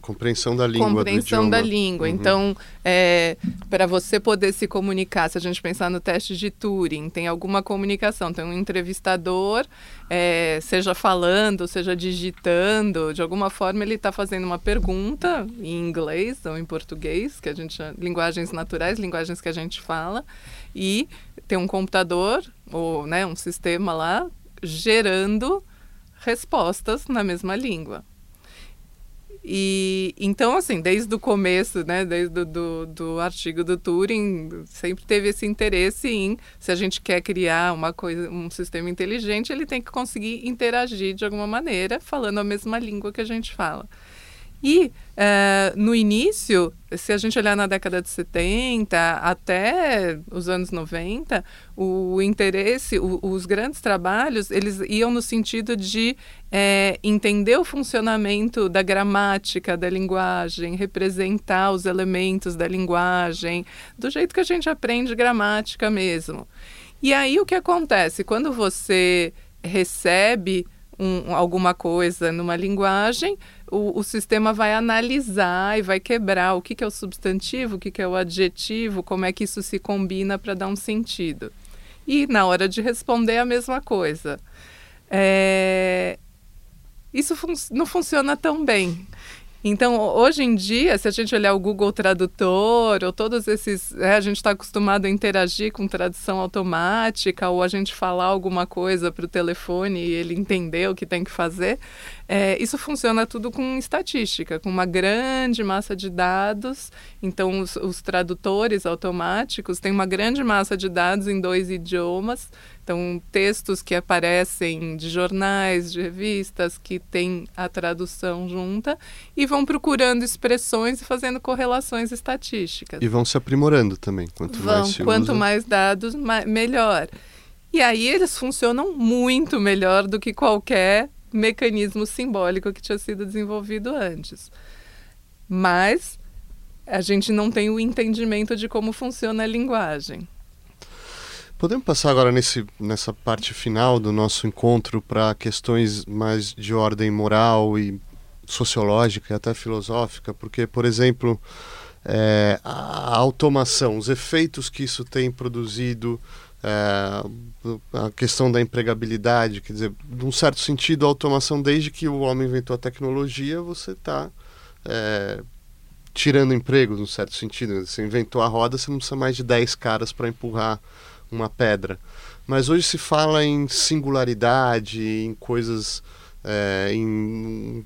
S1: compreensão da língua
S4: compreensão da língua. Uhum. então é, para você poder se comunicar se a gente pensar no teste de Turing tem alguma comunicação tem um entrevistador é, seja falando seja digitando de alguma forma ele está fazendo uma pergunta em inglês ou em português que a gente linguagens naturais linguagens que a gente fala e tem um computador ou né um sistema lá gerando respostas na mesma língua. E então, assim, desde o começo, né, desde o do, do artigo do Turing, sempre teve esse interesse em, se a gente quer criar uma coisa, um sistema inteligente, ele tem que conseguir interagir de alguma maneira, falando a mesma língua que a gente fala. E é, no início, se a gente olhar na década de 70 até os anos 90, o interesse, o, os grandes trabalhos, eles iam no sentido de é, entender o funcionamento da gramática da linguagem, representar os elementos da linguagem, do jeito que a gente aprende gramática mesmo. E aí o que acontece? Quando você recebe um, alguma coisa numa linguagem, o, o, sistema vai analisar e vai quebrar o que, que é o substantivo, o que, que é o adjetivo, como é que isso se combina para dar um sentido. E na hora de responder a mesma coisa. É... Isso fun não funciona tão bem. Então, hoje em dia, se a gente olhar o Google Tradutor, ou todos esses. É, a gente está acostumado a interagir com tradução automática, ou a gente falar alguma coisa para o telefone e ele entender o que tem que fazer. É, isso funciona tudo com estatística, com uma grande massa de dados. Então, os, os, tradutores automáticos têm uma grande massa de dados em dois idiomas. Então, textos que aparecem de jornais, de revistas, que têm a tradução junta, e vão procurando expressões e fazendo correlações estatísticas.
S1: E vão se aprimorando também. Quanto
S4: vão,
S1: mais se
S4: quanto
S1: usa...
S4: mais dados, mais, melhor. E aí eles funcionam muito melhor do que qualquer mecanismo simbólico que tinha sido desenvolvido antes. Mas a gente não tem o entendimento de como funciona a linguagem.
S1: Podemos passar agora nesse, nessa parte final do nosso encontro para questões mais de ordem moral e sociológica e até filosófica, porque, por exemplo, é, a automação, os efeitos que isso tem produzido, é, a questão da empregabilidade, quer dizer, num certo sentido, a automação, desde que o homem inventou a tecnologia, você está é, tirando empregos, num certo sentido. Você inventou a roda, você não precisa mais de 10 caras para empurrar uma pedra. Mas hoje se fala em singularidade, em coisas, é, em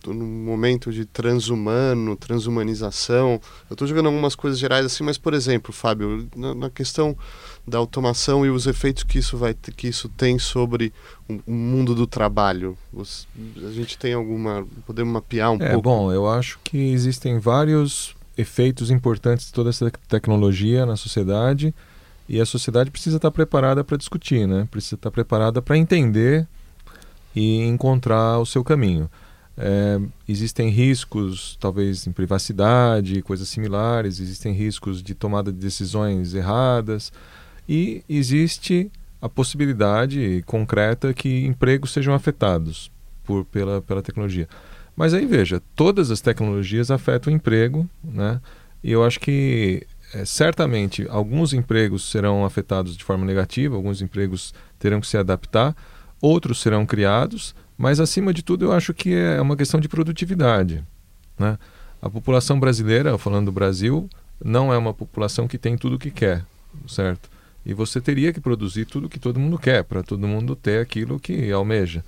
S1: um momento de transhumano, transhumanização. Eu estou jogando algumas coisas gerais assim, mas por exemplo, Fábio, na, na, questão da automação e os efeitos que isso vai que isso tem sobre o, mundo do trabalho, a gente tem alguma podemos mapear um
S2: é,
S1: pouco?
S2: Bom, eu acho que existem vários efeitos importantes de toda essa tecnologia na sociedade e a sociedade precisa estar preparada para discutir, né? Precisa estar preparada para entender e encontrar o seu caminho. É, existem riscos, talvez em privacidade, coisas similares, existem riscos de tomada de decisões erradas e existe a possibilidade concreta que empregos sejam afetados por, pela, pela tecnologia. Mas aí veja, todas as tecnologias afetam o emprego, né? E eu acho que é, certamente alguns empregos serão afetados de forma negativa, alguns empregos terão que se adaptar, outros serão criados, mas acima de tudo eu acho que é uma questão de produtividade. Né? A população brasileira, falando do Brasil, não é uma população que tem tudo o que quer, certo? E você teria que produzir tudo que todo mundo quer, para todo mundo ter aquilo que almeja.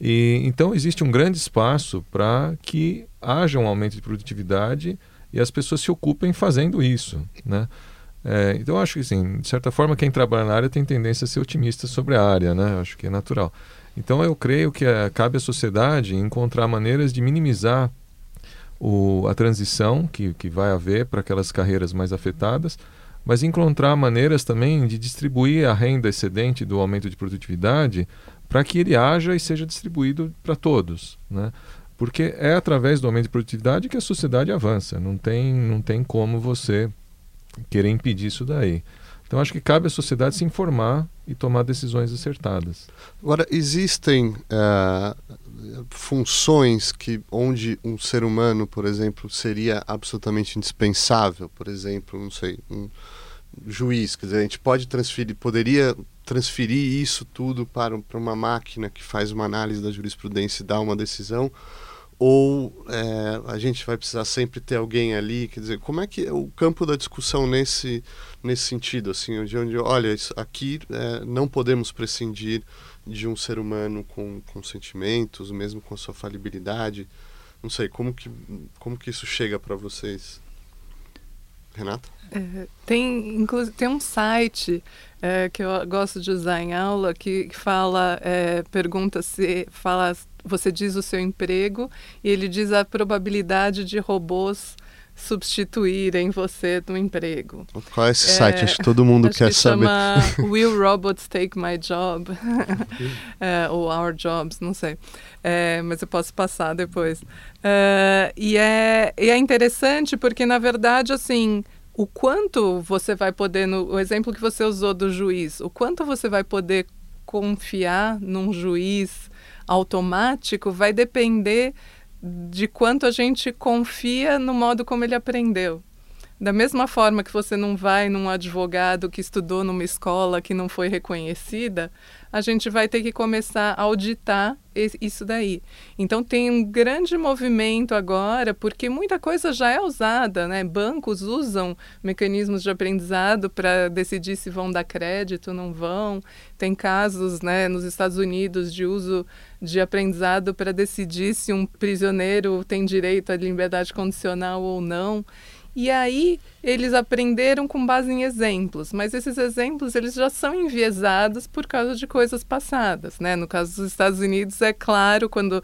S2: E, então existe um grande espaço para que haja um aumento de produtividade e as pessoas se ocupem fazendo isso, né? É, então acho que assim, de certa forma quem trabalha na área tem tendência a ser otimista sobre a área, né? Acho que é natural. Então eu creio que é, cabe à sociedade encontrar maneiras de minimizar o, a transição que, que vai haver para aquelas carreiras mais afetadas, mas encontrar maneiras também de distribuir a renda excedente do aumento de produtividade para que ele haja e seja distribuído para todos, né? Porque é através do aumento de produtividade que a sociedade avança. Não tem, não tem como você querer impedir isso daí. Então acho que cabe à sociedade se informar e tomar decisões acertadas.
S1: Agora existem uh, funções que onde um ser humano, por exemplo, seria absolutamente indispensável. Por exemplo, não sei, um juiz. Quer dizer, a gente pode transferir, poderia transferir isso tudo para, para uma máquina que faz uma análise da jurisprudência e dá uma decisão ou é, a gente vai precisar sempre ter alguém ali, quer dizer, como é que é o campo da discussão nesse nesse sentido, assim, de onde, olha, isso, aqui é, não podemos prescindir de um ser humano com, com sentimentos, mesmo com a sua falibilidade, não sei, como que, como que isso chega para vocês? Renata?
S4: É, tem, tem um site é, que eu gosto de usar em aula que, que fala, é, pergunta se fala você diz o seu emprego e ele diz a probabilidade de robôs substituírem você no emprego.
S1: Qual é esse é, site? Acho que todo mundo quer
S4: que
S1: saber.
S4: Chama [LAUGHS] Will Robots Take My Job? [LAUGHS] é, ou Our Jobs, não sei. É, mas eu posso passar depois. É, e, é, e é interessante porque, na verdade, assim, o quanto você vai poder, no o exemplo que você usou do juiz, o quanto você vai poder confiar num juiz automático vai depender de quanto a gente confia no modo como ele aprendeu. Da mesma forma que você não vai num advogado que estudou numa escola que não foi reconhecida, a gente vai ter que começar a auditar isso daí. Então tem um grande movimento agora, porque muita coisa já é usada, né? Bancos usam mecanismos de aprendizado para decidir se vão dar crédito ou não vão. Tem casos, né, nos Estados Unidos de uso de aprendizado para decidir se um prisioneiro tem direito à liberdade condicional ou não. E aí eles aprenderam com base em exemplos, mas esses exemplos eles já são enviesados por causa de coisas passadas, né? No caso dos Estados Unidos é claro quando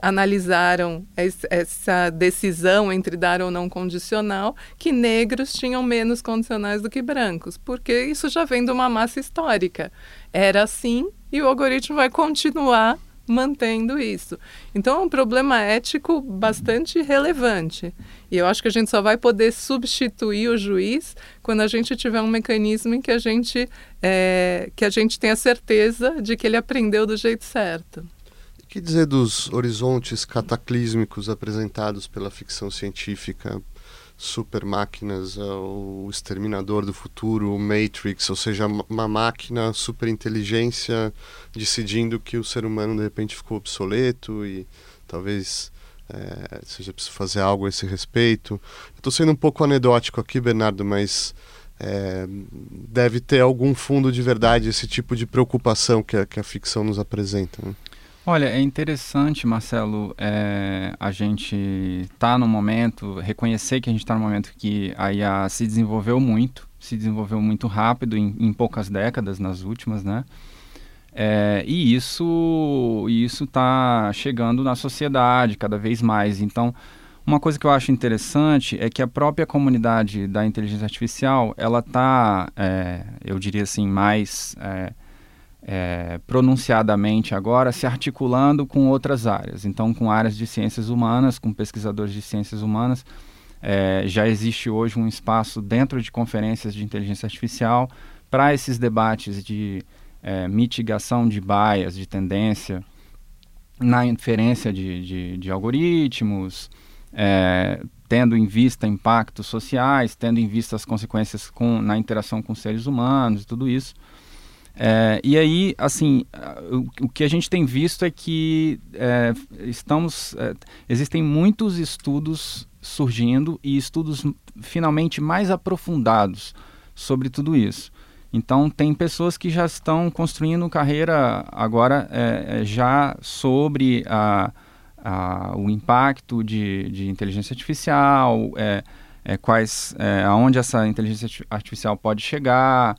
S4: analisaram essa decisão entre dar ou não condicional que negros tinham menos condicionais do que brancos, porque isso já vem de uma massa histórica. Era assim e o algoritmo vai continuar mantendo isso. Então é um problema ético bastante relevante. E eu acho que a gente só vai poder substituir o juiz quando a gente tiver um mecanismo em que a gente, é, que a gente tenha certeza de que ele aprendeu do jeito certo.
S1: O que dizer dos horizontes cataclísmicos apresentados pela ficção científica? Super máquinas, o Exterminador do Futuro, o Matrix, ou seja, uma máquina, super inteligência decidindo que o ser humano de repente ficou obsoleto e talvez é, seja preciso fazer algo a esse respeito. Estou sendo um pouco anedótico aqui, Bernardo, mas é, deve ter algum fundo de verdade esse tipo de preocupação que a, que a ficção nos apresenta. Né?
S3: Olha, é interessante, Marcelo, é, a gente tá no momento, reconhecer que a gente está no momento que a IA se desenvolveu muito, se desenvolveu muito rápido em, em poucas décadas, nas últimas, né? É, e isso isso está chegando na sociedade cada vez mais. Então, uma coisa que eu acho interessante é que a própria comunidade da inteligência artificial, ela está, é, eu diria assim, mais é, pronunciadamente agora se articulando com outras áreas. Então, com áreas de ciências humanas, com pesquisadores de ciências humanas, é, já existe hoje um espaço dentro de conferências de inteligência artificial para esses debates de é, mitigação de bias, de tendência na inferência de, de, de algoritmos, é, tendo em vista impactos sociais, tendo em vista as consequências com, na interação com seres humanos, tudo isso. É, e aí, assim, o, que a gente tem visto é que é, estamos, é, existem muitos estudos surgindo e estudos finalmente mais aprofundados sobre tudo isso. Então, tem pessoas que já estão construindo carreira agora é, é, já sobre a, a, o impacto de, de inteligência artificial, é, quais, aonde essa inteligência artificial pode chegar,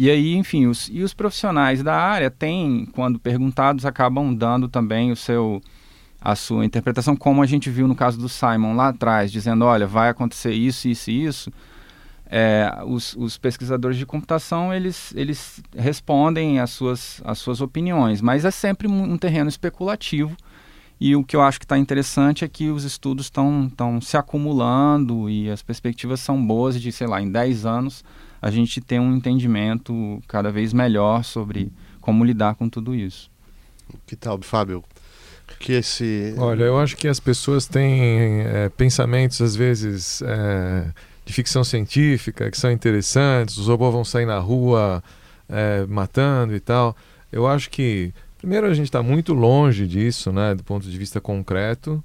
S3: e aí, enfim, os, e os profissionais da área têm, quando perguntados, acabam dando também o seu a sua interpretação, como a gente viu no caso do Simon lá atrás, dizendo, olha, vai acontecer isso, isso e isso. É, os, os, pesquisadores de computação eles, eles respondem às suas, às suas opiniões, mas é sempre um terreno especulativo. E o que eu acho que está interessante é que os estudos estão se acumulando e as perspectivas são boas de, sei lá, em 10 anos a gente ter um entendimento cada vez melhor sobre como lidar com tudo isso.
S1: Que tal, Fábio? Que esse...
S2: Olha, eu acho que as pessoas têm é, pensamentos, às vezes, é, de ficção científica, que são interessantes, os robôs vão sair na rua é, matando e tal. Eu acho que, primeiro, a gente está muito longe disso, né, do ponto de vista concreto.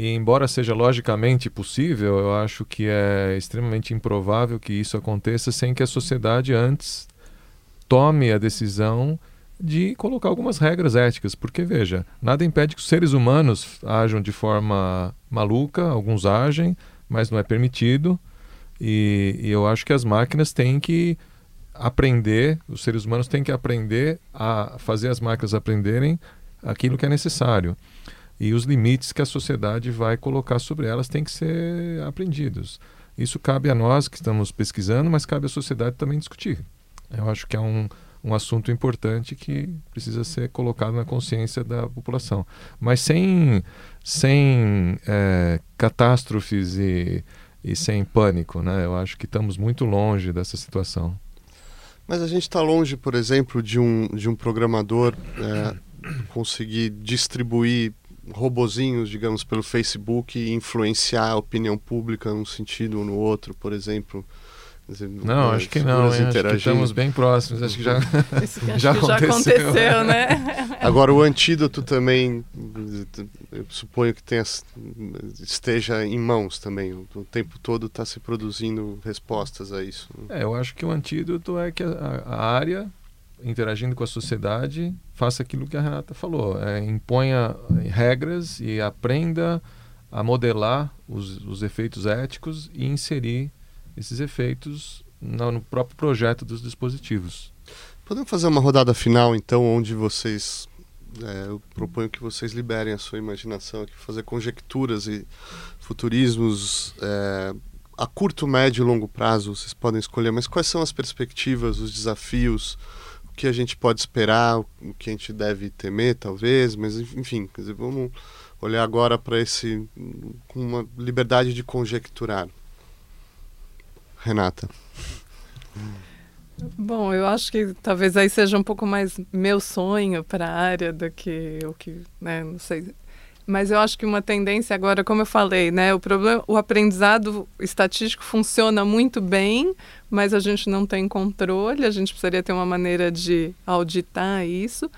S2: E embora seja logicamente possível, eu acho que é extremamente improvável que isso aconteça sem que a sociedade antes tome a decisão de colocar algumas regras éticas, porque veja, nada impede que os seres humanos ajam de forma maluca, alguns agem, mas não é permitido. E, e eu acho que as máquinas têm que aprender, os seres humanos têm que aprender a fazer as máquinas aprenderem aquilo que é necessário e os limites que a sociedade vai colocar sobre elas têm que ser aprendidos. Isso cabe a nós que estamos pesquisando, mas cabe à sociedade também discutir. Eu acho que é um, um assunto importante que precisa ser colocado na consciência da população. Mas sem, sem é, catástrofes e, e sem pânico, né? Eu acho que estamos muito longe dessa situação.
S1: Mas a gente está longe, por exemplo, de um, de um programador é, conseguir distribuir robozinhos, digamos, pelo Facebook influenciar a opinião pública num sentido ou no outro, por exemplo?
S2: Não, acho que não. Acho que estamos bem próximos. Acho que já, [LAUGHS] [LAUGHS] já,
S4: aconteceu. já aconteceu, né? [LAUGHS]
S1: Agora, o antídoto também, eu suponho que tenha, esteja em mãos também. O tempo todo está se produzindo respostas a isso.
S2: É, eu acho que o antídoto é que a, a área interagindo com a sociedade, faça aquilo que a Renata falou, é, imponha regras e aprenda a modelar os, os efeitos éticos e inserir esses efeitos no, no, próprio projeto dos dispositivos.
S1: Podemos fazer uma rodada final, então, onde vocês. É, eu proponho que vocês liberem a sua imaginação aqui, fazer conjecturas e futurismos é, a curto, médio e longo prazo, vocês podem escolher, mas quais são as perspectivas, os desafios, que a gente pode esperar, o que a gente deve temer, talvez, mas enfim, dizer, vamos olhar agora para esse com uma liberdade de conjecturar. Renata.
S4: Bom, eu acho que talvez aí seja um pouco mais meu sonho para a área do que o que, né, não sei. Mas eu acho que uma tendência agora, como eu falei, né, o problema, o aprendizado estatístico funciona muito bem, mas a gente não tem controle, a gente precisaria ter uma maneira de auditar isso.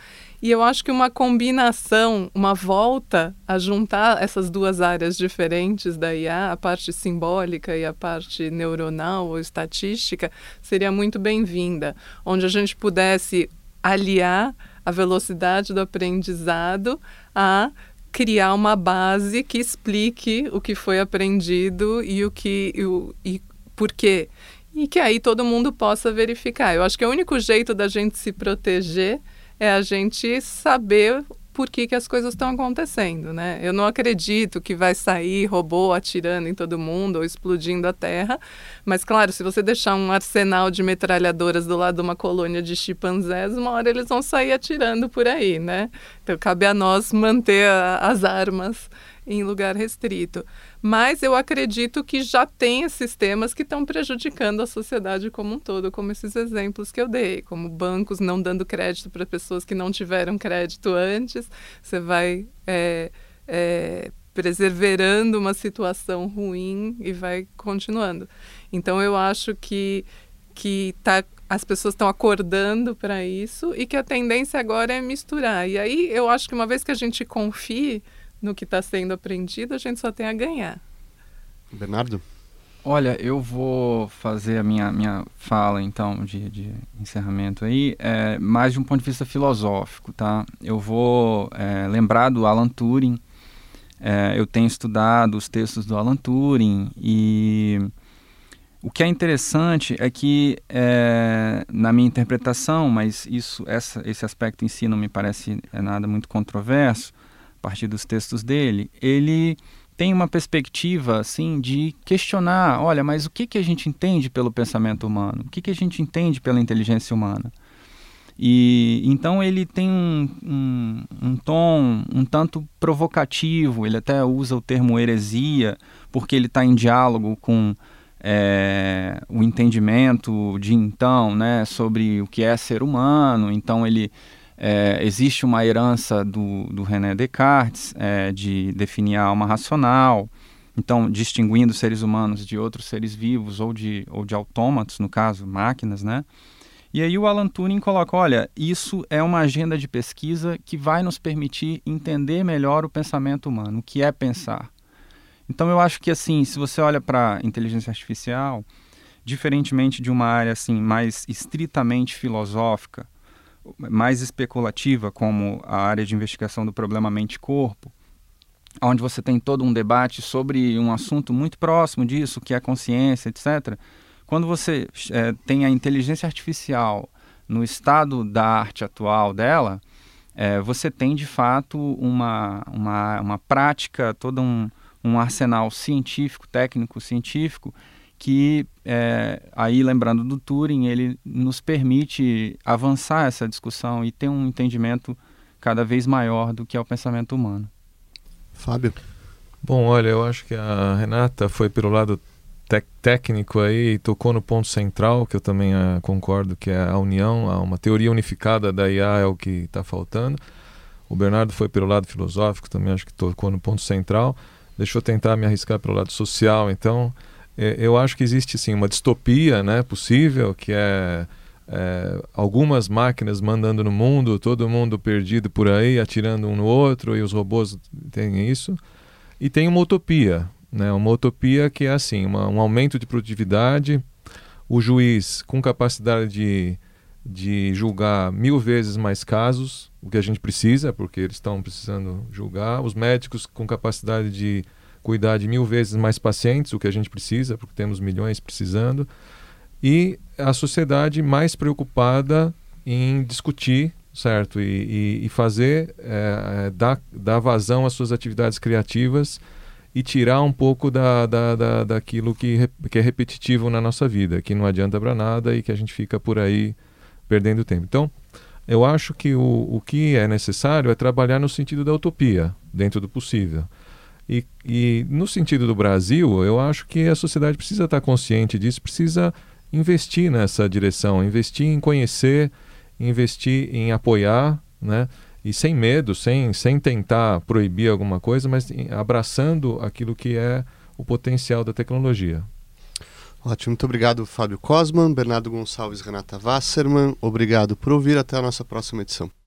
S4: E eu acho que uma combinação, uma volta a juntar essas duas áreas diferentes da IA, a parte simbólica e a parte neuronal ou estatística, seria muito bem-vinda, onde a gente pudesse aliar a velocidade do aprendizado a criar uma base que explique o que foi aprendido e o que e, o, e por quê e que aí todo mundo possa verificar. Eu acho que o único jeito da gente se proteger é a gente saber por que, que as coisas estão acontecendo, né? Eu não acredito que vai sair robô atirando em todo mundo ou explodindo a Terra, mas claro, se você deixar um arsenal de metralhadoras do lado de uma colônia de chimpanzés, uma hora eles vão sair atirando por aí, né? Então cabe a nós manter a, as armas em lugar restrito. Mas eu acredito que já tem sistemas que estão prejudicando a sociedade como um todo, como esses exemplos que eu dei, como bancos não dando crédito para pessoas que não tiveram crédito antes. Você vai é, é, preserverando uma situação ruim e vai continuando. Então eu acho que que tá, as pessoas estão acordando para isso e que a tendência agora é misturar. E aí eu acho que uma vez que a gente confie no que está sendo aprendido, a gente só tem a ganhar.
S1: Bernardo?
S3: Olha, eu vou fazer a minha, minha fala, então, de, de encerramento aí, é, mais de um ponto de vista filosófico, tá? Eu vou é, lembrar do Alan Turing, é, eu tenho estudado os textos do Alan Turing e o que é interessante é que, é, na minha interpretação, mas isso, essa, esse aspecto em si não me parece é nada muito controverso, partir dos textos dele, ele tem uma perspectiva assim de questionar, olha, mas o que, que a gente entende pelo pensamento humano? O que, que a gente entende pela inteligência humana? E então ele tem um, um, um, tom um tanto provocativo, ele até usa o termo heresia, porque ele está em diálogo com é, o entendimento de então né, sobre o que é ser humano. Então ele é, existe uma herança do, do René Descartes é, de definir a alma racional, então distinguindo seres humanos de outros seres vivos ou de, ou de autômatos, no caso, máquinas, né? E aí o Alan Turing coloca, olha, isso é uma agenda de pesquisa que vai nos permitir entender melhor o pensamento humano, o que é pensar. Então eu acho que assim, se você olha para inteligência artificial, diferentemente de uma área assim mais estritamente filosófica, mais especulativa, como a área de investigação do problema mente-corpo, onde você tem todo um debate sobre um assunto muito próximo disso, que é a consciência, etc. Quando você é, tem a inteligência artificial no estado da arte atual dela, é, você tem de fato uma, uma, uma prática, todo um, um arsenal científico, técnico científico, que é, aí lembrando do Turing ele nos permite avançar essa discussão e ter um entendimento cada vez maior do que é o pensamento humano.
S1: Fábio.
S2: Bom, olha, eu acho que a Renata foi pelo lado técnico aí e tocou no ponto central que eu também uh, concordo que é a união, uma teoria unificada da IA é o que está faltando. O Bernardo foi pelo lado filosófico, também acho que tocou no ponto central. Deixa eu tentar me arriscar pelo lado social, então eu acho que existe sim uma distopia né, possível, que é, é, algumas máquinas mandando no mundo, todo mundo perdido por aí, atirando um no outro, e os robôs têm isso. E tem uma utopia, né, uma utopia que é assim, uma, um aumento de produtividade, o juiz com capacidade de, de julgar mil vezes mais casos, o que a gente precisa, porque eles estão precisando julgar, os médicos com capacidade de cuidar de mil vezes mais pacientes, o que a gente precisa, porque temos milhões precisando, e a sociedade mais preocupada em discutir, certo? E, e, e fazer, é, é, dar, dar vazão às suas atividades criativas e tirar um pouco da, da, da, daquilo que, que é repetitivo na nossa vida, que não adianta para nada e que a gente fica por aí perdendo tempo. Então, eu acho que o, o que é necessário é trabalhar no sentido da utopia, dentro do possível. E, e no sentido do Brasil, eu acho que a sociedade precisa estar consciente disso, precisa investir nessa direção, investir em conhecer, investir em apoiar, né? E sem medo, sem, sem tentar proibir alguma coisa, mas abraçando aquilo que é o potencial da tecnologia.
S1: Ótimo, muito obrigado, Fábio Cosman, Bernardo Gonçalves, Renata Wasserman. Obrigado por ouvir. Até a nossa próxima edição.